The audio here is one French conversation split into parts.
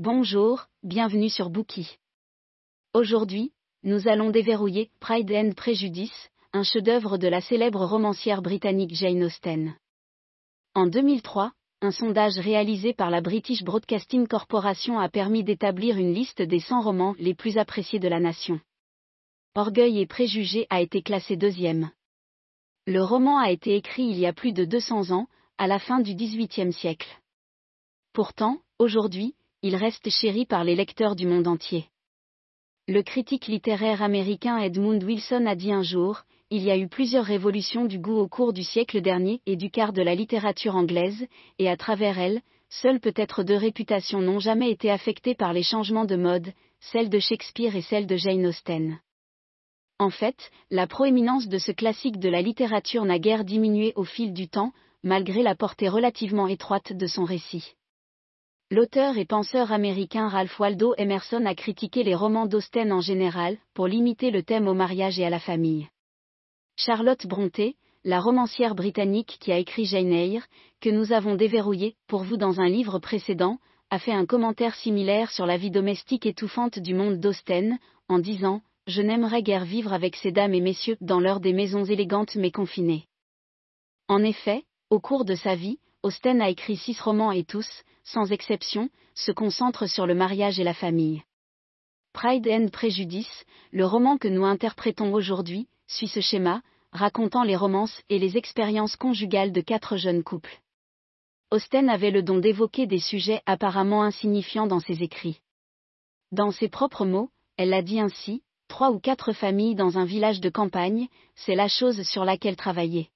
Bonjour, bienvenue sur Bookie. Aujourd'hui, nous allons déverrouiller Pride and Prejudice, un chef-d'œuvre de la célèbre romancière britannique Jane Austen. En 2003, un sondage réalisé par la British Broadcasting Corporation a permis d'établir une liste des 100 romans les plus appréciés de la nation. Orgueil et préjugés a été classé deuxième. Le roman a été écrit il y a plus de 200 ans, à la fin du XVIIIe siècle. Pourtant, aujourd'hui, il reste chéri par les lecteurs du monde entier. Le critique littéraire américain Edmund Wilson a dit un jour, il y a eu plusieurs révolutions du goût au cours du siècle dernier et du quart de la littérature anglaise, et à travers elles, seules peut-être deux réputations n'ont jamais été affectées par les changements de mode, celle de Shakespeare et celle de Jane Austen. En fait, la proéminence de ce classique de la littérature n'a guère diminué au fil du temps, malgré la portée relativement étroite de son récit. L'auteur et penseur américain Ralph Waldo Emerson a critiqué les romans d'Austen en général, pour limiter le thème au mariage et à la famille. Charlotte Brontë, la romancière britannique qui a écrit Jane Eyre, que nous avons déverrouillé pour vous dans un livre précédent, a fait un commentaire similaire sur la vie domestique étouffante du monde d'Austen, en disant Je n'aimerais guère vivre avec ces dames et messieurs dans l'heure des maisons élégantes mais confinées. En effet, au cours de sa vie, Austen a écrit six romans et tous, sans exception, se concentrent sur le mariage et la famille. Pride and Prejudice, le roman que nous interprétons aujourd'hui, suit ce schéma, racontant les romances et les expériences conjugales de quatre jeunes couples. Austen avait le don d'évoquer des sujets apparemment insignifiants dans ses écrits. Dans ses propres mots, elle l'a dit ainsi, trois ou quatre familles dans un village de campagne, c'est la chose sur laquelle travailler.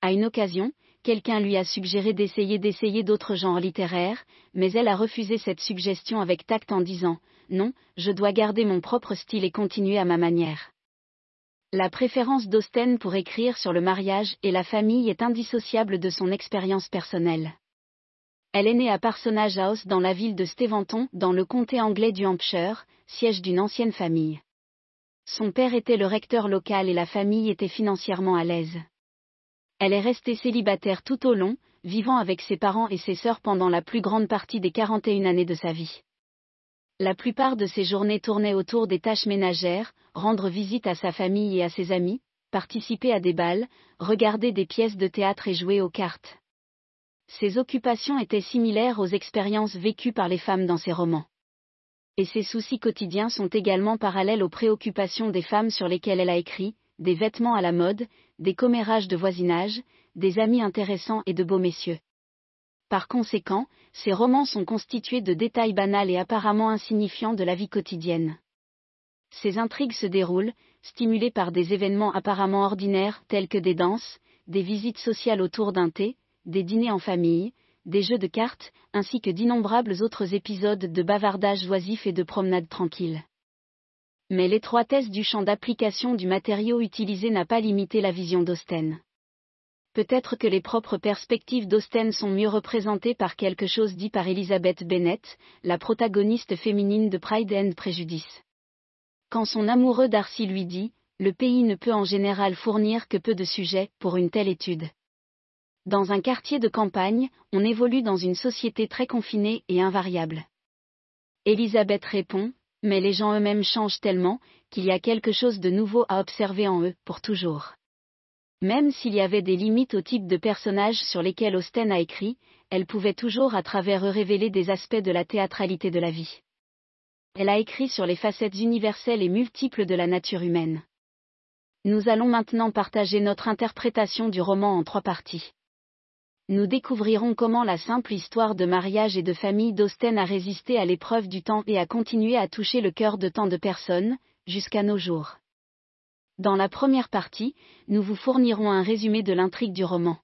À une occasion, quelqu'un lui a suggéré d'essayer d'essayer d'autres genres littéraires, mais elle a refusé cette suggestion avec tact en disant Non, je dois garder mon propre style et continuer à ma manière. La préférence d'Austen pour écrire sur le mariage et la famille est indissociable de son expérience personnelle. Elle est née à Parsonage House dans la ville de Steventon, dans le comté anglais du Hampshire, siège d'une ancienne famille. Son père était le recteur local et la famille était financièrement à l'aise. Elle est restée célibataire tout au long, vivant avec ses parents et ses sœurs pendant la plus grande partie des 41 années de sa vie. La plupart de ses journées tournaient autour des tâches ménagères, rendre visite à sa famille et à ses amis, participer à des balles, regarder des pièces de théâtre et jouer aux cartes. Ses occupations étaient similaires aux expériences vécues par les femmes dans ses romans. Et ses soucis quotidiens sont également parallèles aux préoccupations des femmes sur lesquelles elle a écrit, des vêtements à la mode, des commérages de voisinage, des amis intéressants et de beaux messieurs. Par conséquent, ces romans sont constitués de détails banals et apparemment insignifiants de la vie quotidienne. Ces intrigues se déroulent, stimulées par des événements apparemment ordinaires tels que des danses, des visites sociales autour d'un thé, des dîners en famille, des jeux de cartes, ainsi que d'innombrables autres épisodes de bavardage oisif et de promenades tranquilles mais l'étroitesse du champ d'application du matériau utilisé n'a pas limité la vision d'Austen. Peut-être que les propres perspectives d'Austen sont mieux représentées par quelque chose dit par Elizabeth Bennet, la protagoniste féminine de Pride and Prejudice. Quand son amoureux Darcy lui dit, le pays ne peut en général fournir que peu de sujets pour une telle étude. Dans un quartier de campagne, on évolue dans une société très confinée et invariable. Elisabeth répond, mais les gens eux-mêmes changent tellement, qu'il y a quelque chose de nouveau à observer en eux, pour toujours. Même s'il y avait des limites au type de personnages sur lesquels Austen a écrit, elle pouvait toujours à travers eux révéler des aspects de la théâtralité de la vie. Elle a écrit sur les facettes universelles et multiples de la nature humaine. Nous allons maintenant partager notre interprétation du roman en trois parties nous découvrirons comment la simple histoire de mariage et de famille d'Austen a résisté à l'épreuve du temps et a continué à toucher le cœur de tant de personnes, jusqu'à nos jours. Dans la première partie, nous vous fournirons un résumé de l'intrigue du roman.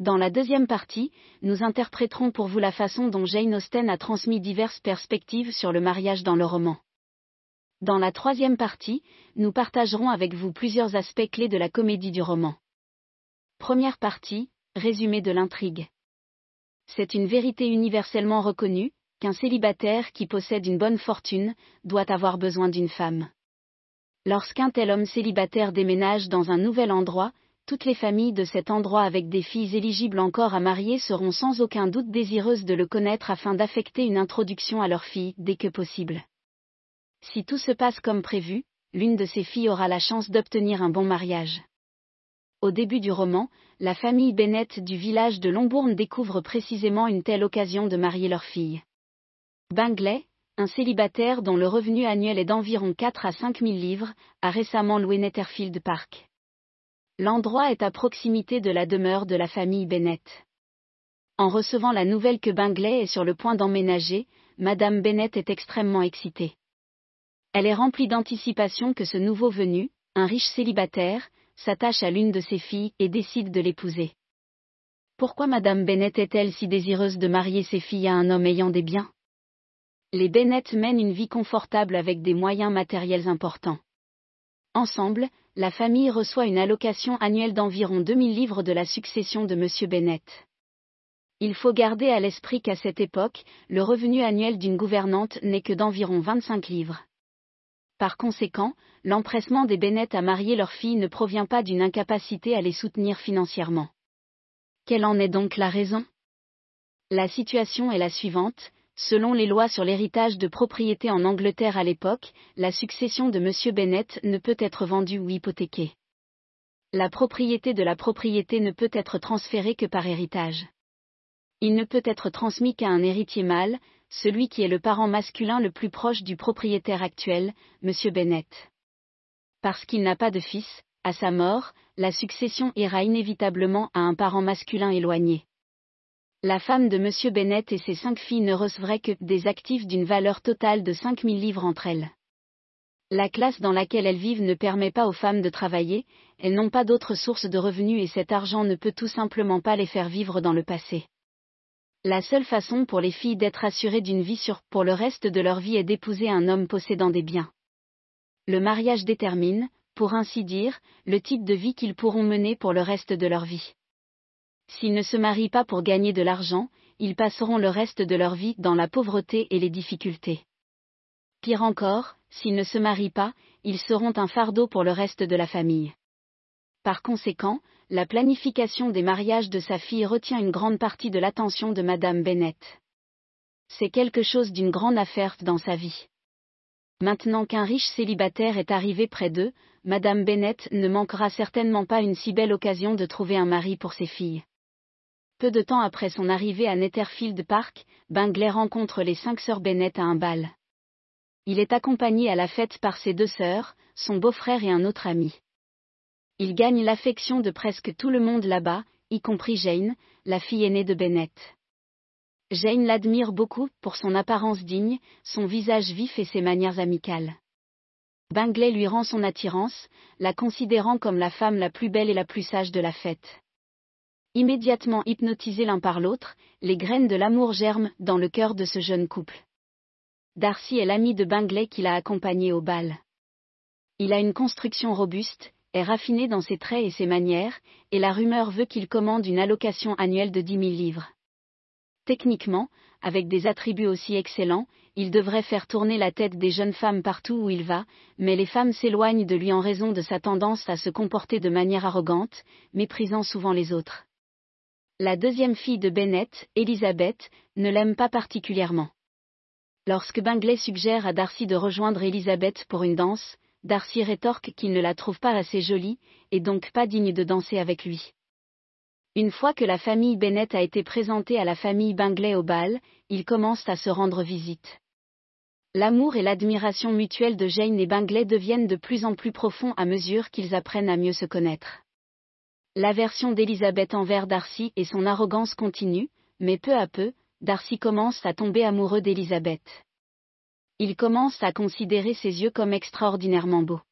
Dans la deuxième partie, nous interpréterons pour vous la façon dont Jane Austen a transmis diverses perspectives sur le mariage dans le roman. Dans la troisième partie, nous partagerons avec vous plusieurs aspects clés de la comédie du roman. Première partie, Résumé de l'intrigue. C'est une vérité universellement reconnue, qu'un célibataire qui possède une bonne fortune, doit avoir besoin d'une femme. Lorsqu'un tel homme célibataire déménage dans un nouvel endroit, toutes les familles de cet endroit avec des filles éligibles encore à marier seront sans aucun doute désireuses de le connaître afin d'affecter une introduction à leur fille dès que possible. Si tout se passe comme prévu, l'une de ces filles aura la chance d'obtenir un bon mariage. Au début du roman, la famille Bennett du village de Longbourn découvre précisément une telle occasion de marier leur fille. Bingley, un célibataire dont le revenu annuel est d'environ 4 à 5 000 livres, a récemment loué Netherfield Park. L'endroit est à proximité de la demeure de la famille Bennett. En recevant la nouvelle que Bingley est sur le point d'emménager, Madame Bennett est extrêmement excitée. Elle est remplie d'anticipation que ce nouveau venu, un riche célibataire, s'attache à l'une de ses filles et décide de l'épouser. Pourquoi Madame Bennett est-elle si désireuse de marier ses filles à un homme ayant des biens? Les Bennett mènent une vie confortable avec des moyens matériels importants. Ensemble, la famille reçoit une allocation annuelle d'environ 2000 livres de la succession de M. Bennett. Il faut garder à l'esprit qu'à cette époque, le revenu annuel d'une gouvernante n'est que d'environ 25 livres. Par conséquent, l'empressement des Bennett à marier leur fille ne provient pas d'une incapacité à les soutenir financièrement. Quelle en est donc la raison? La situation est la suivante, Selon les lois sur l'héritage de propriété en Angleterre à l'époque, la succession de M. Bennett ne peut être vendue ou hypothéquée. La propriété de la propriété ne peut être transférée que par héritage. Il ne peut être transmis qu'à un héritier mâle, celui qui est le parent masculin le plus proche du propriétaire actuel, M. Bennett. Parce qu'il n'a pas de fils, à sa mort, la succession ira inévitablement à un parent masculin éloigné. La femme de M. Bennett et ses cinq filles ne recevraient que des actifs d'une valeur totale de 5000 livres entre elles. La classe dans laquelle elles vivent ne permet pas aux femmes de travailler, elles n'ont pas d'autres sources de revenus et cet argent ne peut tout simplement pas les faire vivre dans le passé. La seule façon pour les filles d'être assurées d'une vie sûre pour le reste de leur vie est d'épouser un homme possédant des biens. Le mariage détermine, pour ainsi dire, le type de vie qu'ils pourront mener pour le reste de leur vie. S'ils ne se marient pas pour gagner de l'argent, ils passeront le reste de leur vie dans la pauvreté et les difficultés. Pire encore, s'ils ne se marient pas, ils seront un fardeau pour le reste de la famille. Par conséquent, la planification des mariages de sa fille retient une grande partie de l'attention de Madame Bennett. C'est quelque chose d'une grande affaire dans sa vie. Maintenant qu'un riche célibataire est arrivé près d'eux, Madame Bennett ne manquera certainement pas une si belle occasion de trouver un mari pour ses filles. Peu de temps après son arrivée à Netherfield Park, Bingley rencontre les cinq sœurs Bennett à un bal. Il est accompagné à la fête par ses deux sœurs, son beau-frère et un autre ami. Il gagne l'affection de presque tout le monde là-bas, y compris Jane, la fille aînée de Bennett. Jane l'admire beaucoup pour son apparence digne, son visage vif et ses manières amicales. Bingley lui rend son attirance, la considérant comme la femme la plus belle et la plus sage de la fête. Immédiatement hypnotisés l'un par l'autre, les graines de l'amour germent dans le cœur de ce jeune couple. Darcy est l'ami de Bingley qui l'a accompagné au bal. Il a une construction robuste, est raffiné dans ses traits et ses manières, et la rumeur veut qu'il commande une allocation annuelle de 10 000 livres. Techniquement, avec des attributs aussi excellents, il devrait faire tourner la tête des jeunes femmes partout où il va, mais les femmes s'éloignent de lui en raison de sa tendance à se comporter de manière arrogante, méprisant souvent les autres. La deuxième fille de Bennett, Elizabeth, ne l'aime pas particulièrement. Lorsque Bingley suggère à Darcy de rejoindre Elizabeth pour une danse, Darcy rétorque qu'il ne la trouve pas assez jolie, et donc pas digne de danser avec lui. Une fois que la famille Bennett a été présentée à la famille Bingley au bal, ils commencent à se rendre visite. L'amour et l'admiration mutuelle de Jane et Bingley deviennent de plus en plus profonds à mesure qu'ils apprennent à mieux se connaître. L'aversion d'Elisabeth envers Darcy et son arrogance continuent, mais peu à peu, Darcy commence à tomber amoureux d'Elisabeth. Il commence à considérer ses yeux comme extraordinairement beaux.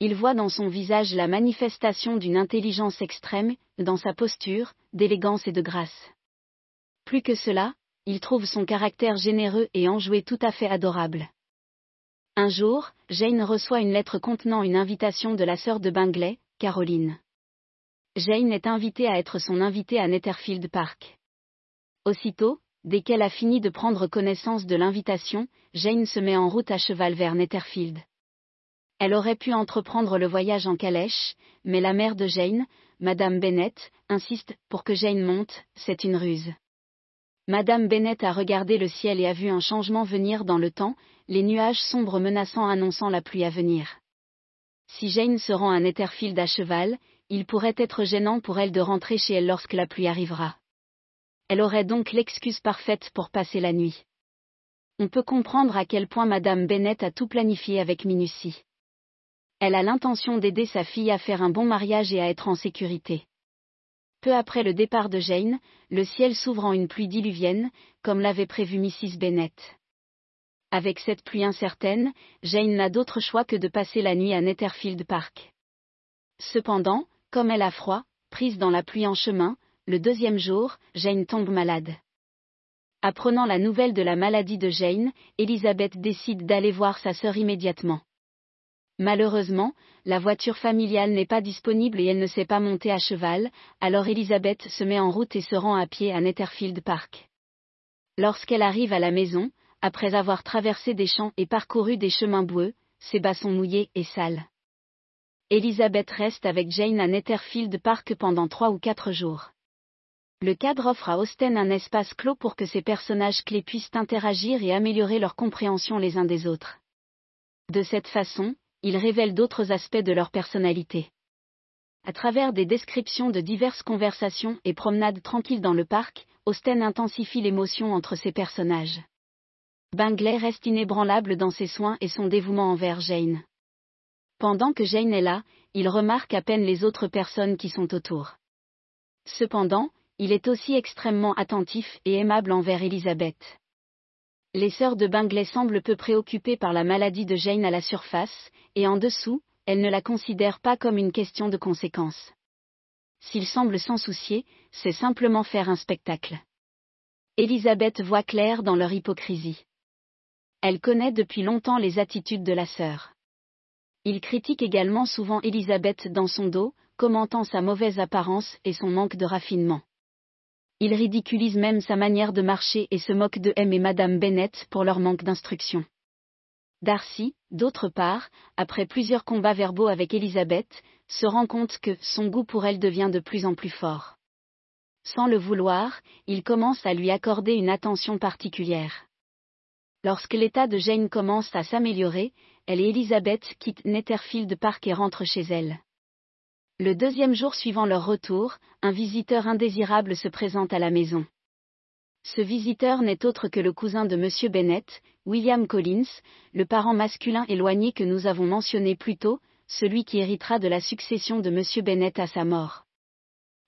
Il voit dans son visage la manifestation d'une intelligence extrême, dans sa posture, d'élégance et de grâce. Plus que cela, il trouve son caractère généreux et enjoué tout à fait adorable. Un jour, Jane reçoit une lettre contenant une invitation de la sœur de Bingley, Caroline. Jane est invitée à être son invitée à Netherfield Park. Aussitôt, dès qu'elle a fini de prendre connaissance de l'invitation, Jane se met en route à cheval vers Netherfield. Elle aurait pu entreprendre le voyage en calèche, mais la mère de Jane, Madame Bennett, insiste pour que Jane monte, c'est une ruse. Madame Bennett a regardé le ciel et a vu un changement venir dans le temps, les nuages sombres menaçant annonçant la pluie à venir. Si Jane se rend à Netherfield à cheval, il pourrait être gênant pour elle de rentrer chez elle lorsque la pluie arrivera. Elle aurait donc l'excuse parfaite pour passer la nuit. On peut comprendre à quel point Madame Bennett a tout planifié avec minutie. Elle a l'intention d'aider sa fille à faire un bon mariage et à être en sécurité. Peu après le départ de Jane, le ciel s'ouvre en une pluie diluvienne, comme l'avait prévu Mrs. Bennet. Avec cette pluie incertaine, Jane n'a d'autre choix que de passer la nuit à Netherfield Park. Cependant, comme elle a froid, prise dans la pluie en chemin, le deuxième jour, Jane tombe malade. Apprenant la nouvelle de la maladie de Jane, Elizabeth décide d'aller voir sa sœur immédiatement. Malheureusement, la voiture familiale n'est pas disponible et elle ne sait pas monter à cheval, alors Elisabeth se met en route et se rend à pied à Netherfield Park. Lorsqu'elle arrive à la maison, après avoir traversé des champs et parcouru des chemins boueux, ses bas sont mouillés et sales. Elisabeth reste avec Jane à Netherfield Park pendant trois ou quatre jours. Le cadre offre à Austen un espace clos pour que ces personnages clés puissent interagir et améliorer leur compréhension les uns des autres. De cette façon, ils révèlent d'autres aspects de leur personnalité. À travers des descriptions de diverses conversations et promenades tranquilles dans le parc, Austen intensifie l'émotion entre ses personnages. Bingley reste inébranlable dans ses soins et son dévouement envers Jane. Pendant que Jane est là, il remarque à peine les autres personnes qui sont autour. Cependant, il est aussi extrêmement attentif et aimable envers Elizabeth. Les sœurs de Bingley semblent peu préoccupées par la maladie de Jane à la surface, et en dessous, elles ne la considèrent pas comme une question de conséquence. S'ils semblent s'en soucier, c'est simplement faire un spectacle. Elisabeth voit clair dans leur hypocrisie. Elle connaît depuis longtemps les attitudes de la sœur. Il critique également souvent Elisabeth dans son dos, commentant sa mauvaise apparence et son manque de raffinement. Il ridiculise même sa manière de marcher et se moque de M et Madame Bennett pour leur manque d'instruction. Darcy, d'autre part, après plusieurs combats verbaux avec Elizabeth, se rend compte que son goût pour elle devient de plus en plus fort. Sans le vouloir, il commence à lui accorder une attention particulière. Lorsque l'état de Jane commence à s'améliorer, elle et Elizabeth quittent Netherfield Park et rentrent chez elle. Le deuxième jour suivant leur retour, un visiteur indésirable se présente à la maison. Ce visiteur n'est autre que le cousin de M. Bennett, William Collins, le parent masculin éloigné que nous avons mentionné plus tôt, celui qui héritera de la succession de M. Bennett à sa mort.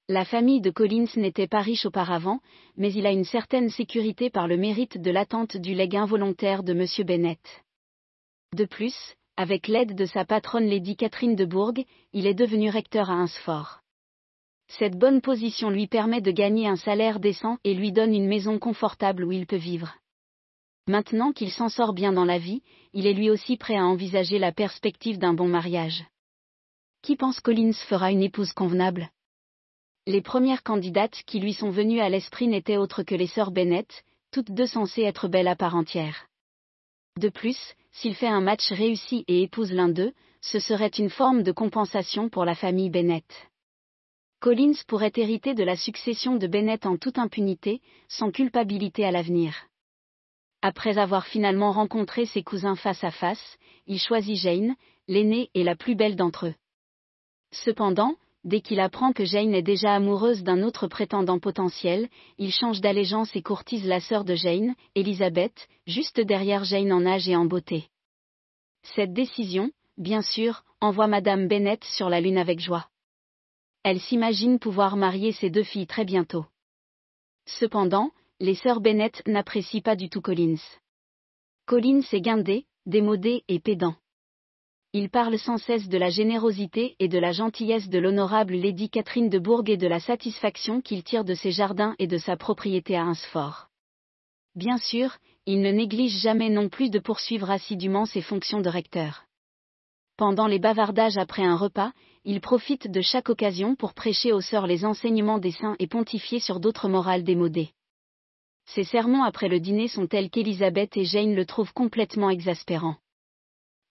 La famille de Collins n'était pas riche auparavant, mais il a une certaine sécurité par le mérite de l'attente du legs involontaire de M. Bennett. De plus, avec l'aide de sa patronne Lady Catherine de Bourg, il est devenu recteur à Hunsfort. Cette bonne position lui permet de gagner un salaire décent et lui donne une maison confortable où il peut vivre. Maintenant qu'il s'en sort bien dans la vie, il est lui aussi prêt à envisager la perspective d'un bon mariage. Qui pense Collins fera une épouse convenable? Les premières candidates qui lui sont venues à l'esprit n'étaient autres que les sœurs Bennett, toutes deux censées être belles à part entière. De plus, s'il fait un match réussi et épouse l'un d'eux, ce serait une forme de compensation pour la famille Bennett. Collins pourrait hériter de la succession de Bennett en toute impunité, sans culpabilité à l'avenir. Après avoir finalement rencontré ses cousins face à face, il choisit Jane, l'aînée et la plus belle d'entre eux. Cependant, dès qu'il apprend que Jane est déjà amoureuse d'un autre prétendant potentiel, il change d'allégeance et courtise la sœur de Jane, Elizabeth, juste derrière Jane en âge et en beauté. Cette décision, bien sûr, envoie Madame Bennett sur la lune avec joie. Elle s'imagine pouvoir marier ses deux filles très bientôt. Cependant, les sœurs Bennett n'apprécient pas du tout Collins. Collins est guindé, démodé et pédant. Il parle sans cesse de la générosité et de la gentillesse de l'honorable Lady Catherine de Bourg et de la satisfaction qu'il tire de ses jardins et de sa propriété à Hunsfort. Bien sûr, il ne néglige jamais non plus de poursuivre assidûment ses fonctions de recteur. Pendant les bavardages après un repas, il profite de chaque occasion pour prêcher aux sœurs les enseignements des saints et pontifier sur d'autres morales démodées. Ses sermons après le dîner sont tels qu'Élisabeth et Jane le trouvent complètement exaspérant.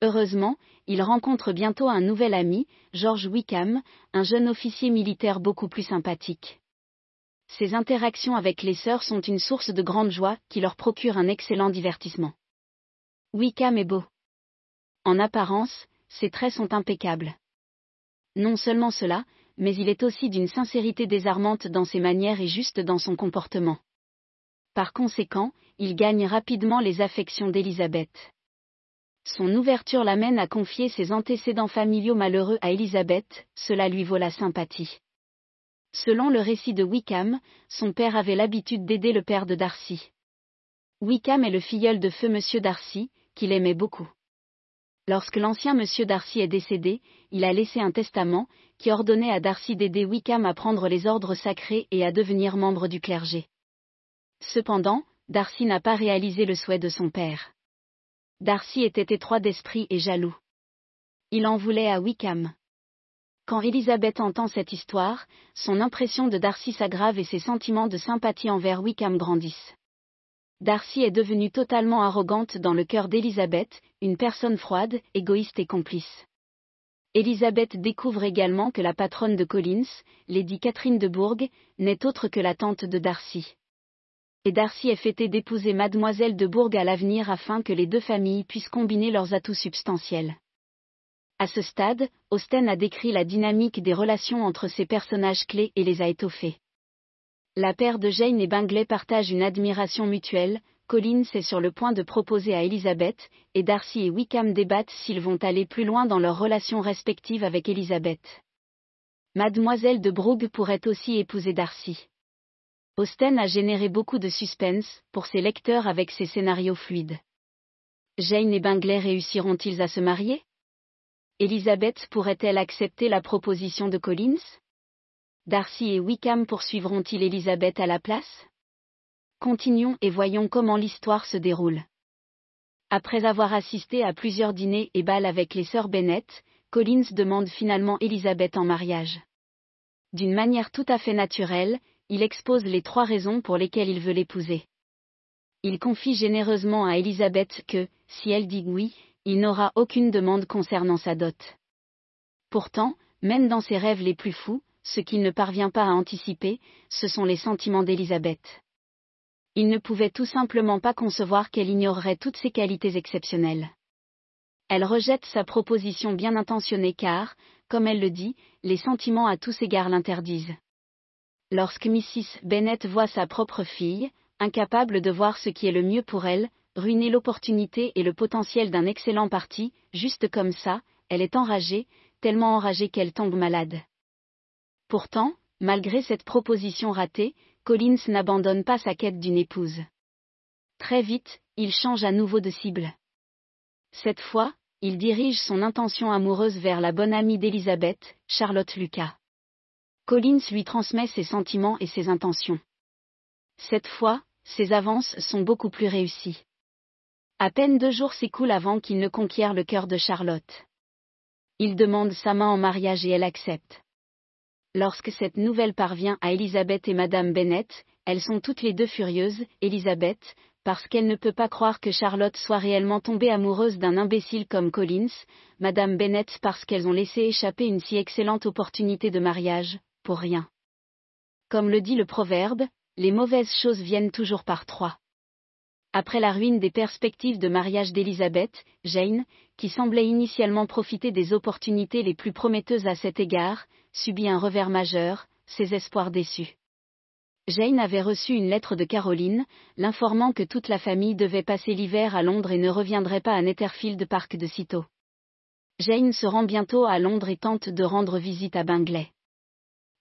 Heureusement, il rencontre bientôt un nouvel ami, George Wickham, un jeune officier militaire beaucoup plus sympathique. Ses interactions avec les sœurs sont une source de grande joie qui leur procure un excellent divertissement. Wickham est beau. En apparence, ses traits sont impeccables. Non seulement cela, mais il est aussi d'une sincérité désarmante dans ses manières et juste dans son comportement. Par conséquent, il gagne rapidement les affections d'Elisabeth. Son ouverture l'amène à confier ses antécédents familiaux malheureux à Elisabeth, cela lui vaut la sympathie. Selon le récit de Wickham, son père avait l'habitude d'aider le père de Darcy. Wickham est le filleul de feu Monsieur Darcy, qu'il aimait beaucoup. Lorsque l'ancien Monsieur Darcy est décédé, il a laissé un testament, qui ordonnait à Darcy d'aider Wickham à prendre les ordres sacrés et à devenir membre du clergé. Cependant, Darcy n'a pas réalisé le souhait de son père. Darcy était étroit d'esprit et jaloux. Il en voulait à Wickham. Quand Elisabeth entend cette histoire, son impression de Darcy s'aggrave et ses sentiments de sympathie envers Wickham grandissent. Darcy est devenue totalement arrogante dans le cœur d'Elisabeth, une personne froide, égoïste et complice. Elisabeth découvre également que la patronne de Collins, Lady Catherine de Bourgh, n'est autre que la tante de Darcy et Darcy est fêté d'épouser Mademoiselle de Bourg à l'avenir afin que les deux familles puissent combiner leurs atouts substantiels. À ce stade, Austen a décrit la dynamique des relations entre ces personnages clés et les a étoffés. La paire de Jane et Bingley partagent une admiration mutuelle, Collins est sur le point de proposer à Elizabeth, et Darcy et Wickham débattent s'ils vont aller plus loin dans leurs relations respectives avec Elizabeth. Mademoiselle de Brooke pourrait aussi épouser Darcy. Austen a généré beaucoup de suspense pour ses lecteurs avec ses scénarios fluides. Jane et Bingley réussiront-ils à se marier? Elizabeth pourrait-elle accepter la proposition de Collins? Darcy et Wickham poursuivront-ils Elizabeth à la place? Continuons et voyons comment l'histoire se déroule. Après avoir assisté à plusieurs dîners et bals avec les sœurs Bennet, Collins demande finalement Elizabeth en mariage. D'une manière tout à fait naturelle, il expose les trois raisons pour lesquelles il veut l'épouser. Il confie généreusement à Elisabeth que, si elle dit oui, il n'aura aucune demande concernant sa dot. Pourtant, même dans ses rêves les plus fous, ce qu'il ne parvient pas à anticiper, ce sont les sentiments d'Elisabeth. Il ne pouvait tout simplement pas concevoir qu'elle ignorerait toutes ses qualités exceptionnelles. Elle rejette sa proposition bien intentionnée car, comme elle le dit, les sentiments à tous égards l'interdisent. Lorsque Mrs. Bennet voit sa propre fille, incapable de voir ce qui est le mieux pour elle, ruiner l'opportunité et le potentiel d'un excellent parti, juste comme ça, elle est enragée, tellement enragée qu'elle tombe malade. Pourtant, malgré cette proposition ratée, Collins n'abandonne pas sa quête d'une épouse. Très vite, il change à nouveau de cible. Cette fois, il dirige son intention amoureuse vers la bonne amie d'Elizabeth, Charlotte Lucas. Collins lui transmet ses sentiments et ses intentions. Cette fois, ses avances sont beaucoup plus réussies. À peine deux jours s'écoulent avant qu'il ne conquiert le cœur de Charlotte. Il demande sa main en mariage et elle accepte. Lorsque cette nouvelle parvient à Elisabeth et Madame Bennet, elles sont toutes les deux furieuses, Elisabeth, parce qu'elle ne peut pas croire que Charlotte soit réellement tombée amoureuse d'un imbécile comme Collins, Madame Bennet parce qu'elles ont laissé échapper une si excellente opportunité de mariage, pour rien. Comme le dit le proverbe, les mauvaises choses viennent toujours par trois. Après la ruine des perspectives de mariage d'Elisabeth, Jane, qui semblait initialement profiter des opportunités les plus prometteuses à cet égard, subit un revers majeur, ses espoirs déçus. Jane avait reçu une lettre de Caroline, l'informant que toute la famille devait passer l'hiver à Londres et ne reviendrait pas à Netherfield Park de sitôt. Jane se rend bientôt à Londres et tente de rendre visite à Bingley.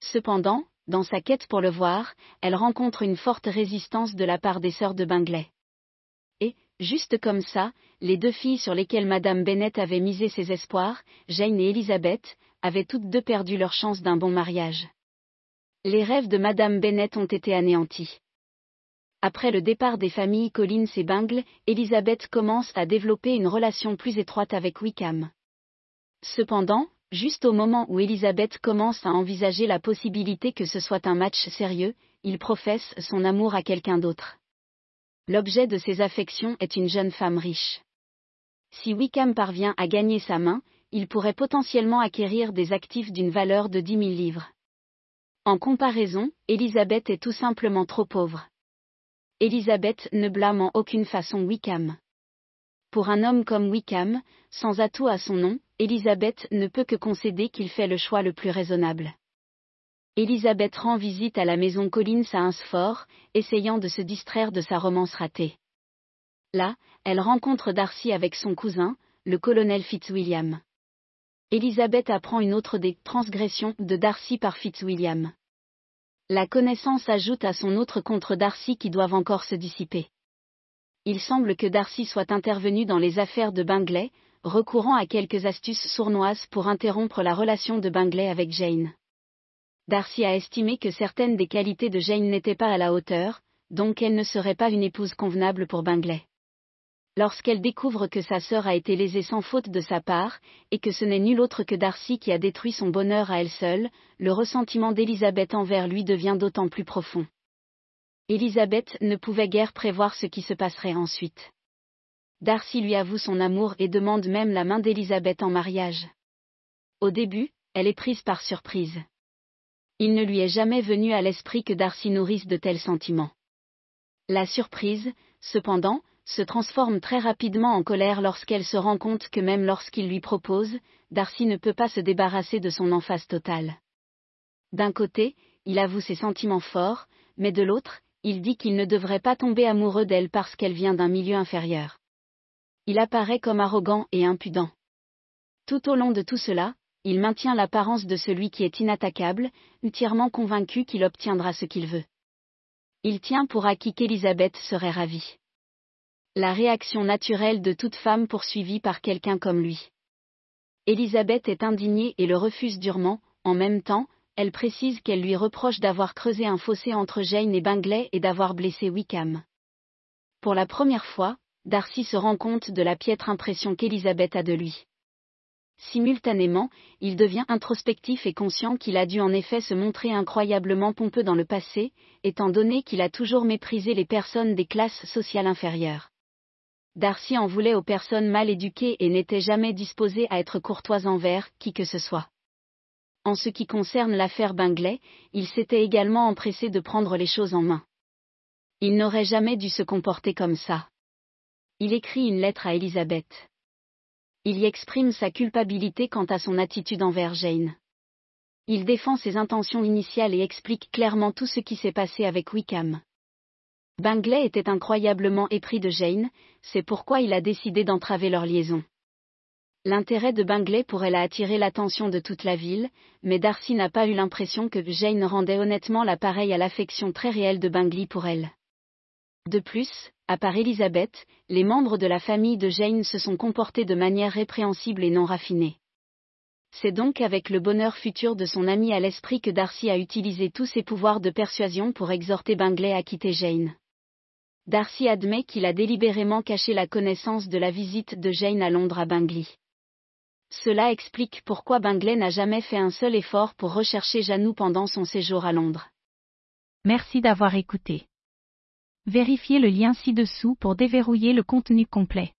Cependant, dans sa quête pour le voir, elle rencontre une forte résistance de la part des sœurs de Bingley. Et, juste comme ça, les deux filles sur lesquelles Madame Bennet avait misé ses espoirs, Jane et Elizabeth, avaient toutes deux perdu leur chance d'un bon mariage. Les rêves de Madame Bennet ont été anéantis. Après le départ des familles Collins et Bingle, Elizabeth commence à développer une relation plus étroite avec Wickham. Cependant, Juste au moment où Elisabeth commence à envisager la possibilité que ce soit un match sérieux, il professe son amour à quelqu'un d'autre. L'objet de ses affections est une jeune femme riche. Si Wickham parvient à gagner sa main, il pourrait potentiellement acquérir des actifs d'une valeur de 10 000 livres. En comparaison, Elisabeth est tout simplement trop pauvre. Elisabeth ne blâme en aucune façon Wickham. Pour un homme comme Wickham, sans atout à son nom, Elisabeth ne peut que concéder qu'il fait le choix le plus raisonnable. Elisabeth rend visite à la maison Collins à Hunsford, essayant de se distraire de sa romance ratée. Là, elle rencontre Darcy avec son cousin, le colonel Fitzwilliam. Elisabeth apprend une autre des transgressions de Darcy par Fitzwilliam. La connaissance ajoute à son autre contre Darcy qui doivent encore se dissiper. Il semble que Darcy soit intervenu dans les affaires de Bingley, recourant à quelques astuces sournoises pour interrompre la relation de Bingley avec Jane. Darcy a estimé que certaines des qualités de Jane n'étaient pas à la hauteur, donc elle ne serait pas une épouse convenable pour Bingley. Lorsqu'elle découvre que sa sœur a été lésée sans faute de sa part, et que ce n'est nul autre que Darcy qui a détruit son bonheur à elle seule, le ressentiment d'Elisabeth envers lui devient d'autant plus profond. Elisabeth ne pouvait guère prévoir ce qui se passerait ensuite. Darcy lui avoue son amour et demande même la main d'Elisabeth en mariage. Au début, elle est prise par surprise. Il ne lui est jamais venu à l'esprit que Darcy nourrisse de tels sentiments. La surprise, cependant, se transforme très rapidement en colère lorsqu'elle se rend compte que même lorsqu'il lui propose, Darcy ne peut pas se débarrasser de son emphase totale. D'un côté, il avoue ses sentiments forts, mais de l'autre, il dit qu'il ne devrait pas tomber amoureux d'elle parce qu'elle vient d'un milieu inférieur. Il apparaît comme arrogant et impudent. Tout au long de tout cela, il maintient l'apparence de celui qui est inattaquable, entièrement convaincu qu'il obtiendra ce qu'il veut. Il tient pour acquis qu'Elisabeth serait ravie. La réaction naturelle de toute femme poursuivie par quelqu'un comme lui. Elisabeth est indignée et le refuse durement, en même temps, elle précise qu'elle lui reproche d'avoir creusé un fossé entre Jane et Bingley et d'avoir blessé Wickham. Pour la première fois, Darcy se rend compte de la piètre impression qu'Elisabeth a de lui. Simultanément, il devient introspectif et conscient qu'il a dû en effet se montrer incroyablement pompeux dans le passé, étant donné qu'il a toujours méprisé les personnes des classes sociales inférieures. Darcy en voulait aux personnes mal éduquées et n'était jamais disposé à être courtois envers qui que ce soit. En ce qui concerne l'affaire Bingley, il s'était également empressé de prendre les choses en main. Il n'aurait jamais dû se comporter comme ça. Il écrit une lettre à Elisabeth il y exprime sa culpabilité quant à son attitude envers Jane. Il défend ses intentions initiales et explique clairement tout ce qui s'est passé avec Wickham. Bingley était incroyablement épris de Jane, c'est pourquoi il a décidé d'entraver leur liaison. L'intérêt de Bingley pourrait la attirer l'attention de toute la ville, mais Darcy n'a pas eu l'impression que Jane rendait honnêtement l'appareil à l'affection très réelle de Bingley pour elle. De plus, à part Elisabeth, les membres de la famille de Jane se sont comportés de manière répréhensible et non raffinée. C'est donc avec le bonheur futur de son ami à l'esprit que Darcy a utilisé tous ses pouvoirs de persuasion pour exhorter Bingley à quitter Jane. Darcy admet qu'il a délibérément caché la connaissance de la visite de Jane à Londres à Bingley. Cela explique pourquoi Bingley n'a jamais fait un seul effort pour rechercher Janou pendant son séjour à Londres. Merci d'avoir écouté. Vérifiez le lien ci-dessous pour déverrouiller le contenu complet.